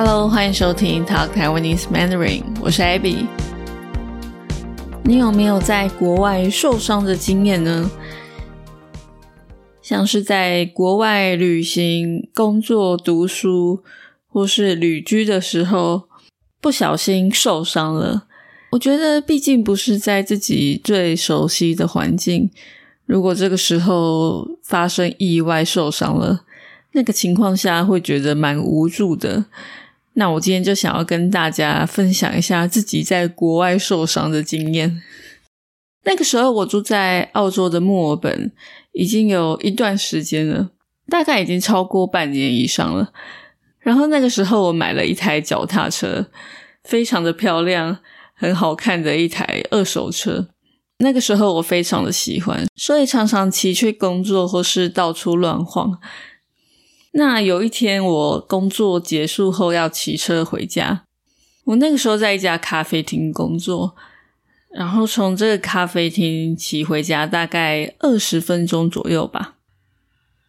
Hello，欢迎收听 Talk Taiwanese Mandarin，我是 Abby。你有没有在国外受伤的经验呢？像是在国外旅行、工作、读书，或是旅居的时候，不小心受伤了。我觉得，毕竟不是在自己最熟悉的环境，如果这个时候发生意外受伤了，那个情况下会觉得蛮无助的。那我今天就想要跟大家分享一下自己在国外受伤的经验。那个时候我住在澳洲的墨尔本，已经有一段时间了，大概已经超过半年以上了。然后那个时候我买了一台脚踏车，非常的漂亮。很好看的一台二手车，那个时候我非常的喜欢，所以常常骑去工作或是到处乱晃。那有一天我工作结束后要骑车回家，我那个时候在一家咖啡厅工作，然后从这个咖啡厅骑回家大概二十分钟左右吧。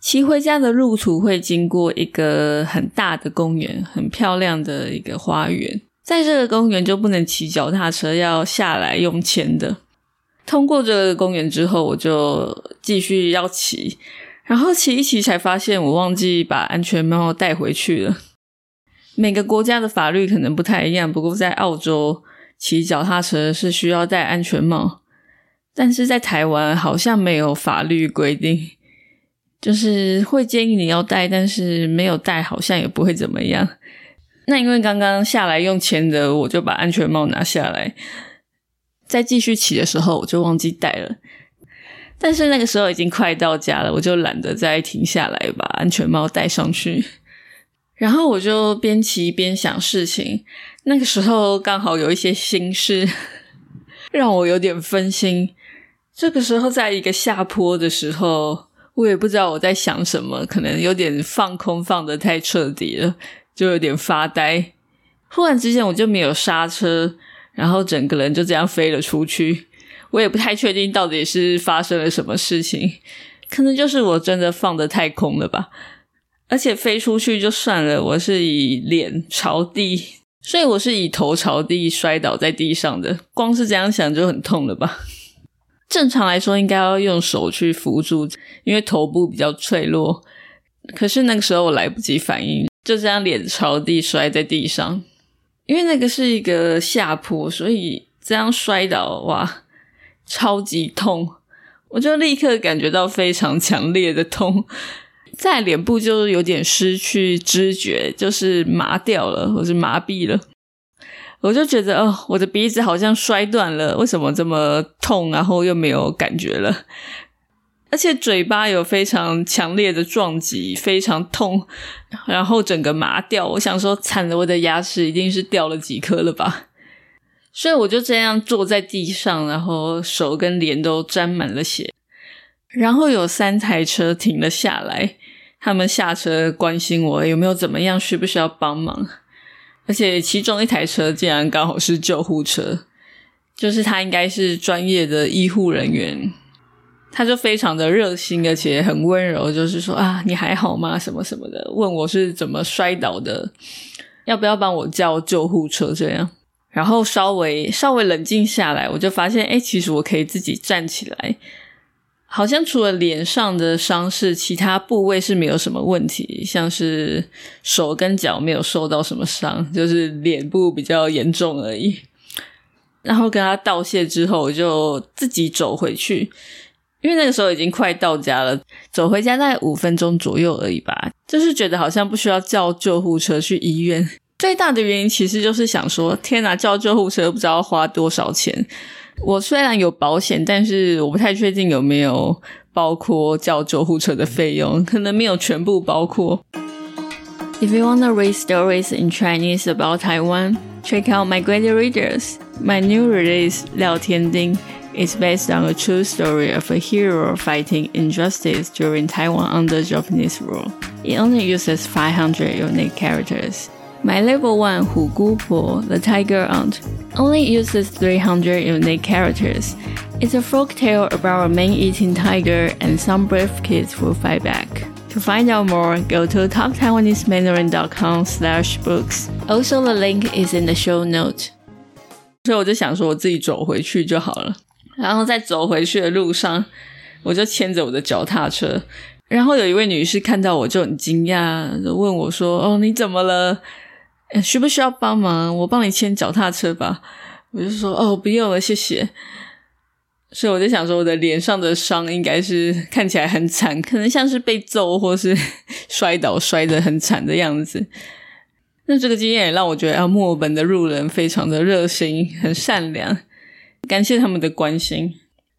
骑回家的路途会经过一个很大的公园，很漂亮的一个花园。在这个公园就不能骑脚踏车，要下来用钱的。通过这个公园之后，我就继续要骑，然后骑一骑才发现我忘记把安全帽带回去了。每个国家的法律可能不太一样，不过在澳洲骑脚踏车是需要戴安全帽，但是在台湾好像没有法律规定，就是会建议你要戴，但是没有戴好像也不会怎么样。那因为刚刚下来用钱的，我就把安全帽拿下来，再继续骑的时候我就忘记戴了。但是那个时候已经快到家了，我就懒得再停下来把安全帽戴上去。然后我就边骑边想事情。那个时候刚好有一些心事，让我有点分心。这个时候在一个下坡的时候，我也不知道我在想什么，可能有点放空放的太彻底了。就有点发呆，忽然之间我就没有刹车，然后整个人就这样飞了出去。我也不太确定到底是发生了什么事情，可能就是我真的放的太空了吧。而且飞出去就算了，我是以脸朝地，所以我是以头朝地摔倒在地上的。光是这样想就很痛了吧？正常来说应该要用手去扶住，因为头部比较脆弱。可是那个时候我来不及反应。就这样脸朝地摔在地上，因为那个是一个下坡，所以这样摔倒哇，超级痛！我就立刻感觉到非常强烈的痛，在脸部就有点失去知觉，就是麻掉了，或是麻痹了。我就觉得哦，我的鼻子好像摔断了，为什么这么痛？然后又没有感觉了。而且嘴巴有非常强烈的撞击，非常痛，然后整个麻掉。我想说，惨了，我的牙齿一定是掉了几颗了吧？所以我就这样坐在地上，然后手跟脸都沾满了血。然后有三台车停了下来，他们下车关心我有没有怎么样，需不需要帮忙。而且其中一台车竟然刚好是救护车，就是他应该是专业的医护人员。他就非常的热心，而且很温柔，就是说啊，你还好吗？什么什么的，问我是怎么摔倒的，要不要帮我叫救护车？这样，然后稍微稍微冷静下来，我就发现，哎，其实我可以自己站起来，好像除了脸上的伤势，其他部位是没有什么问题，像是手跟脚没有受到什么伤，就是脸部比较严重而已。然后跟他道谢之后，我就自己走回去。因为那个时候已经快到家了，走回家大概五分钟左右而已吧。就是觉得好像不需要叫救护车去医院。最大的原因其实就是想说，天哪，叫救护车不知道花多少钱。我虽然有保险，但是我不太确定有没有包括叫救护车的费用，可能没有全部包括。If you wanna read stories in Chinese about Taiwan, check out my great readers. My new release 廖天丁。is based on a true story of a hero fighting injustice during Taiwan under Japanese rule. It only uses 500 unique characters. My level 1 Hu Gu Po, the tiger aunt, only uses 300 unique characters. It's a folk tale about a man-eating tiger and some brave kids who fight back. To find out more, go to toptaiwanesemandarin.com slash books. Also, the link is in the show note. 所以我就想说，我自己走回去就好了。然后在走回去的路上，我就牵着我的脚踏车。然后有一位女士看到我就很惊讶，问我说：“哦，你怎么了？ 需不需要帮忙？我帮你牵脚踏车吧。”我就说：“哦，不用了，谢谢。”所以我就想说，我的脸上的伤应该是看起来很惨，可能像是被揍或是 摔倒摔得很惨的样子。那这个经验也让我觉得，啊，墨尔本的路人非常的热心，很善良，感谢他们的关心。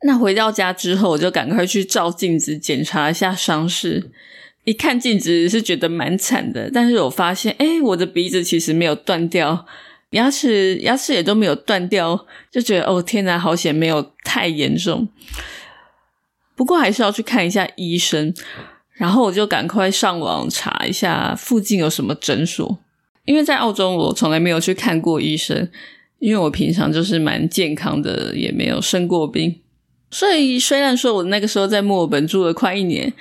那回到家之后，我就赶快去照镜子检查一下伤势。一看镜子是觉得蛮惨的，但是我发现，哎，我的鼻子其实没有断掉。牙齿牙齿也都没有断掉，就觉得哦天哪，好险没有太严重。不过还是要去看一下医生，然后我就赶快上网查一下附近有什么诊所。因为在澳洲我从来没有去看过医生，因为我平常就是蛮健康的，也没有生过病。所以虽然说我那个时候在墨尔本住了快一年，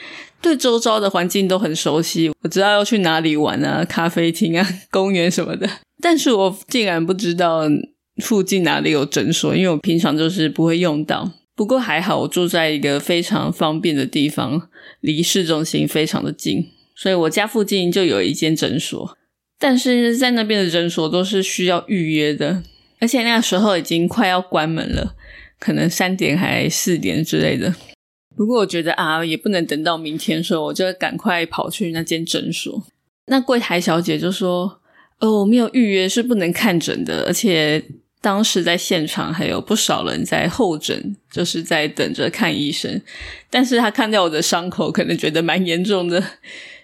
对周遭的环境都很熟悉，我知道要去哪里玩啊，咖啡厅啊，公园什么的。但是我竟然不知道附近哪里有诊所，因为我平常就是不会用到。不过还好，我住在一个非常方便的地方，离市中心非常的近，所以我家附近就有一间诊所。但是在那边的诊所都是需要预约的，而且那个时候已经快要关门了，可能三点还四点之类的。如果我觉得啊，也不能等到明天，所以我就赶快跑去那间诊所。那柜台小姐就说。哦，没有预约是不能看诊的，而且当时在现场还有不少人在候诊，就是在等着看医生。但是他看到我的伤口，可能觉得蛮严重的，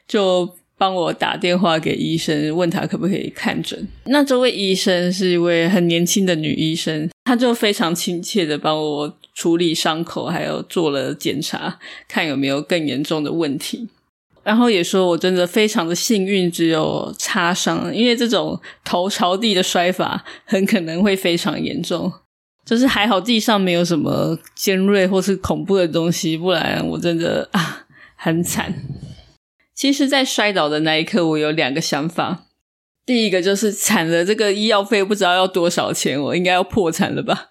就帮我打电话给医生，问他可不可以看诊。那这位医生是一位很年轻的女医生，她就非常亲切的帮我处理伤口，还有做了检查，看有没有更严重的问题。然后也说，我真的非常的幸运，只有擦伤，因为这种头朝地的摔法很可能会非常严重。就是还好地上没有什么尖锐或是恐怖的东西，不然我真的啊很惨。其实，在摔倒的那一刻，我有两个想法。第一个就是惨了，这个医药费不知道要多少钱，我应该要破产了吧。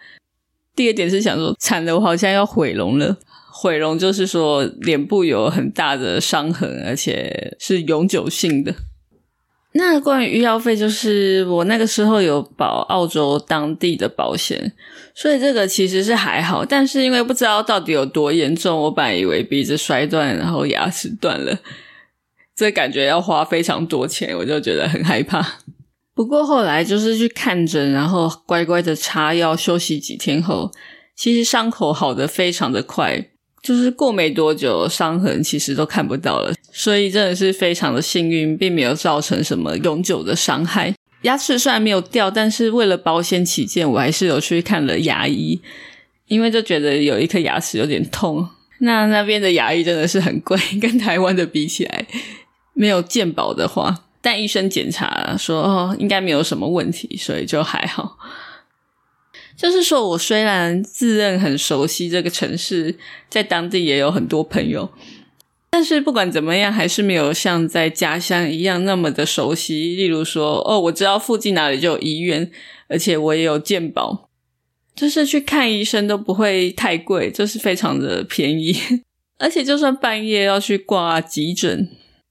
第二点是想说，惨了，我好像要毁容了。毁容就是说脸部有很大的伤痕，而且是永久性的。那关于医药费，就是我那个时候有保澳洲当地的保险，所以这个其实是还好。但是因为不知道到底有多严重，我本来以为鼻子摔断，然后牙齿断了，这感觉要花非常多钱，我就觉得很害怕。不过后来就是去看诊，然后乖乖的擦药，休息几天后，其实伤口好的非常的快。就是过没多久，伤痕其实都看不到了，所以真的是非常的幸运，并没有造成什么永久的伤害。牙齿虽然没有掉，但是为了保险起见，我还是有去看了牙医，因为就觉得有一颗牙齿有点痛。那那边的牙医真的是很贵，跟台湾的比起来，没有健保的话，但医生检查说哦，应该没有什么问题，所以就还好。就是说，我虽然自认很熟悉这个城市，在当地也有很多朋友，但是不管怎么样，还是没有像在家乡一样那么的熟悉。例如说，哦，我知道附近哪里就有医院，而且我也有健保，就是去看医生都不会太贵，就是非常的便宜。而且就算半夜要去挂急诊，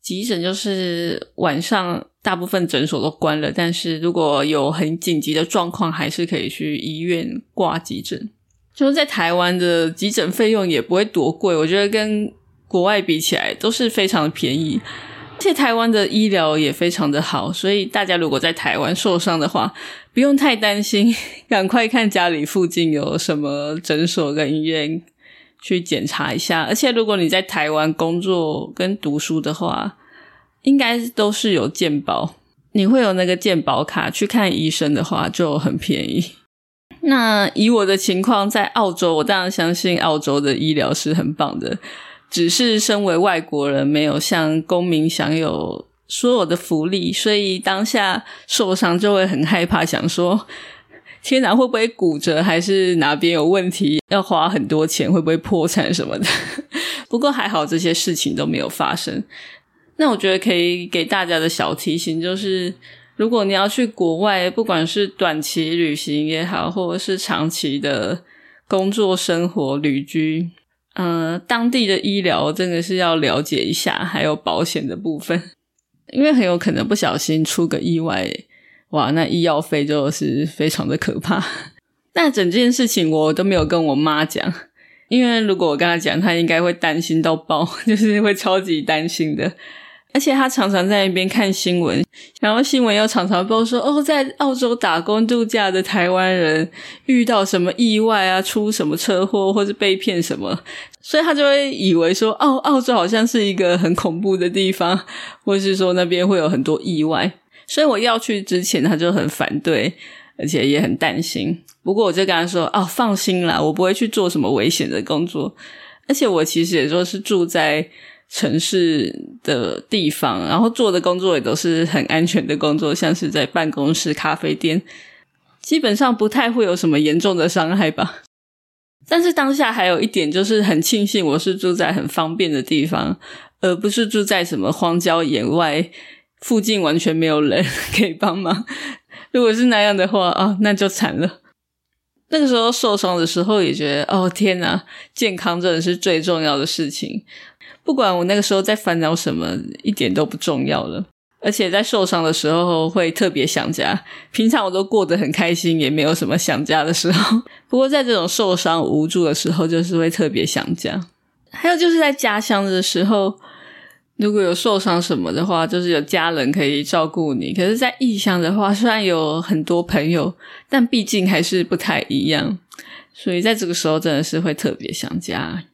急诊就是晚上。大部分诊所都关了，但是如果有很紧急的状况，还是可以去医院挂急诊。就是在台湾的急诊费用也不会多贵，我觉得跟国外比起来都是非常的便宜。而且台湾的医疗也非常的好，所以大家如果在台湾受伤的话，不用太担心，赶快看家里附近有什么诊所跟医院去检查一下。而且如果你在台湾工作跟读书的话，应该都是有健保，你会有那个健保卡去看医生的话就很便宜。那以我的情况，在澳洲，我当然相信澳洲的医疗是很棒的，只是身为外国人，没有像公民享有所有的福利，所以当下受伤就会很害怕，想说：天哪，会不会骨折，还是哪边有问题，要花很多钱，会不会破产什么的？不过还好这些事情都没有发生。那我觉得可以给大家的小提醒就是，如果你要去国外，不管是短期旅行也好，或者是长期的工作、生活、旅居，嗯，当地的医疗真的是要了解一下，还有保险的部分，因为很有可能不小心出个意外，哇，那医药费就是非常的可怕。那整件事情我都没有跟我妈讲，因为如果我跟她讲，她应该会担心到爆，就是会超级担心的。而且她常常在那边看新闻，然后新闻又常常报说哦，在澳洲打工度假的台湾人遇到什么意外啊，出什么车祸或者被骗什么，所以她就会以为说澳澳洲好像是一个很恐怖的地方，或是说那边会有很多意外。所以我要去之前，他就很反对，而且也很担心。不过我就跟他说哦，放心啦，我不会去做什么危险的工作，而且我其实也说是住在。城市的地方，然后做的工作也都是很安全的工作，像是在办公室、咖啡店，基本上不太会有什么严重的伤害吧。但是当下还有一点就是很庆幸，我是住在很方便的地方，而不是住在什么荒郊野外，附近完全没有人 可以帮忙。如果是那样的话啊，那就惨了。那个时候受伤的时候也觉得，哦天哪，健康真的是最重要的事情。不管我那个时候在烦恼什么，一点都不重要了。而且在受伤的时候会特别想家，平常我都过得很开心，也没有什么想家的时候。不过在这种受伤无助的时候，就是会特别想家。还有就是在家乡的时候，如果有受伤什么的话，就是有家人可以照顾你。可是，在异乡的话，虽然有很多朋友，但毕竟还是不太一样。所以在这个时候，真的是会特别想家。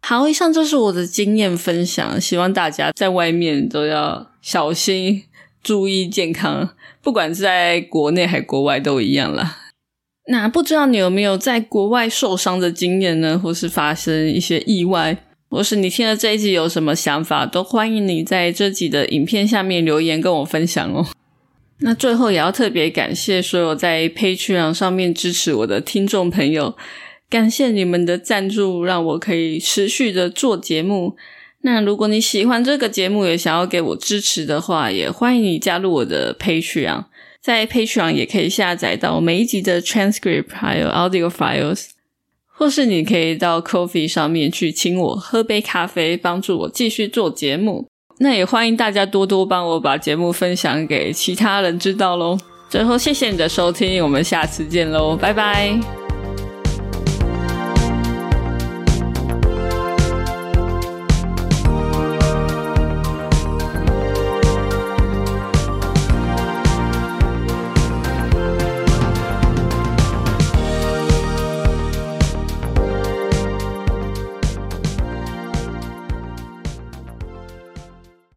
好，以上就是我的经验分享，希望大家在外面都要小心，注意健康，不管是在国内还国外都一样啦。那不知道你有没有在国外受伤的经验呢？或是发生一些意外，或是你听了这一集有什么想法，都欢迎你在这集的影片下面留言跟我分享哦。那最后也要特别感谢所有在 Patreon 上面支持我的听众朋友。感谢你们的赞助，让我可以持续的做节目。那如果你喜欢这个节目，也想要给我支持的话，也欢迎你加入我的 Patreon。在 Patreon 也可以下载到每一集的 transcript，还有 audio files。或是你可以到 Coffee 上面去请我喝杯咖啡，帮助我继续做节目。那也欢迎大家多多帮我把节目分享给其他人知道喽。最后，谢谢你的收听，我们下次见喽，拜拜。